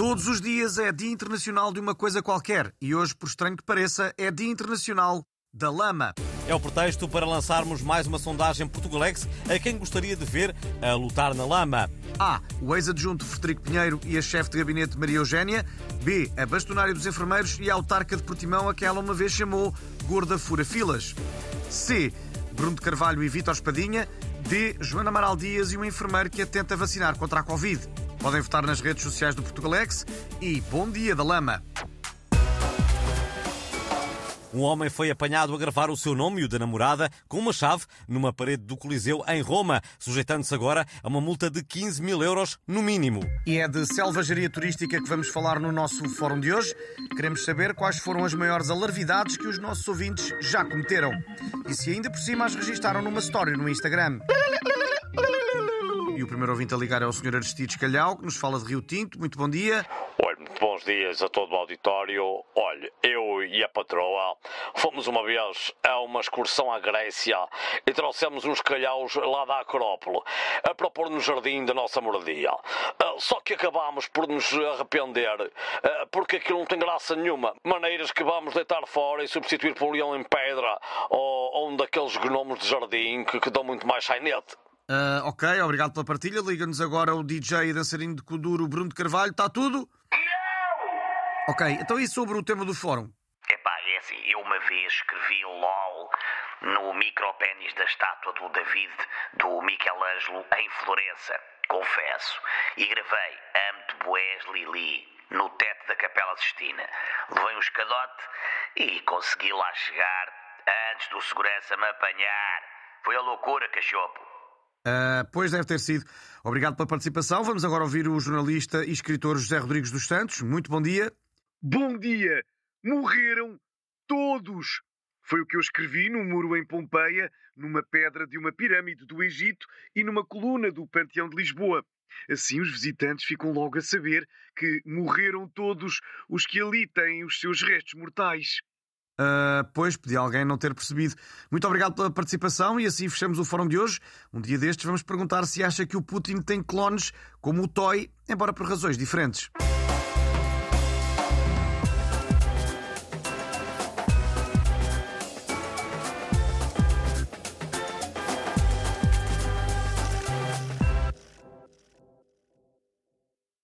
Todos os dias é Dia Internacional de uma coisa qualquer e hoje, por estranho que pareça, é Dia Internacional da Lama. É o pretexto para lançarmos mais uma sondagem Portugalex a quem gostaria de ver a lutar na lama. A. O ex-adjunto Frederico Pinheiro e a chefe de gabinete Maria Eugénia. B. A bastonária dos enfermeiros e a autarca de Portimão, a que ela uma vez chamou Gorda Fura Filas. C. Bruno de Carvalho e Vítor Espadinha. D. Joana Amaral Dias e um enfermeiro que a tenta vacinar contra a Covid. Podem votar nas redes sociais do Portugalex e bom dia da lama! Um homem foi apanhado a gravar o seu nome e o da namorada com uma chave numa parede do Coliseu em Roma, sujeitando-se agora a uma multa de 15 mil euros no mínimo. E é de selvageria turística que vamos falar no nosso fórum de hoje. Queremos saber quais foram as maiores alarvidades que os nossos ouvintes já cometeram. E se ainda por cima as registaram numa story no Instagram. E o primeiro ouvinte a ligar é o Sr. Aristides Calhau, que nos fala de Rio Tinto. Muito bom dia. Olha, muito bons dias a todo o auditório. Olha, eu e a patroa fomos uma vez a uma excursão à Grécia e trouxemos uns calhaus lá da Acrópole a propor no jardim da nossa moradia. Ah, Só que acabámos por nos arrepender ah, porque aquilo não tem graça nenhuma. Maneiras que vamos deitar fora e substituir por leão em pedra ou, ou um daqueles gnomos de jardim que, que dão muito mais sainete. Ah, ok, obrigado pela partilha. Liga-nos agora o DJ e dançarino de Kuduro, Bruno de Carvalho. Está tudo? Ok, então e sobre o tema do fórum? Epá, é assim, eu uma vez escrevi LOL no micropénis da estátua do David do Michelangelo em Florença, confesso. E gravei Amo-te Boés Lili no teto da Capela Sistina. Levei um escadote e consegui lá chegar antes do segurança me apanhar. Foi a loucura, cachopo. Ah, pois deve ter sido. Obrigado pela participação. Vamos agora ouvir o jornalista e escritor José Rodrigues dos Santos. Muito bom dia. Bom dia! Morreram todos! Foi o que eu escrevi num muro em Pompeia, numa pedra de uma pirâmide do Egito e numa coluna do Panteão de Lisboa. Assim, os visitantes ficam logo a saber que morreram todos os que ali têm os seus restos mortais. Ah, pois, podia alguém não ter percebido. Muito obrigado pela participação e assim fechamos o fórum de hoje. Um dia destes vamos perguntar se acha que o Putin tem clones como o Toy, embora por razões diferentes.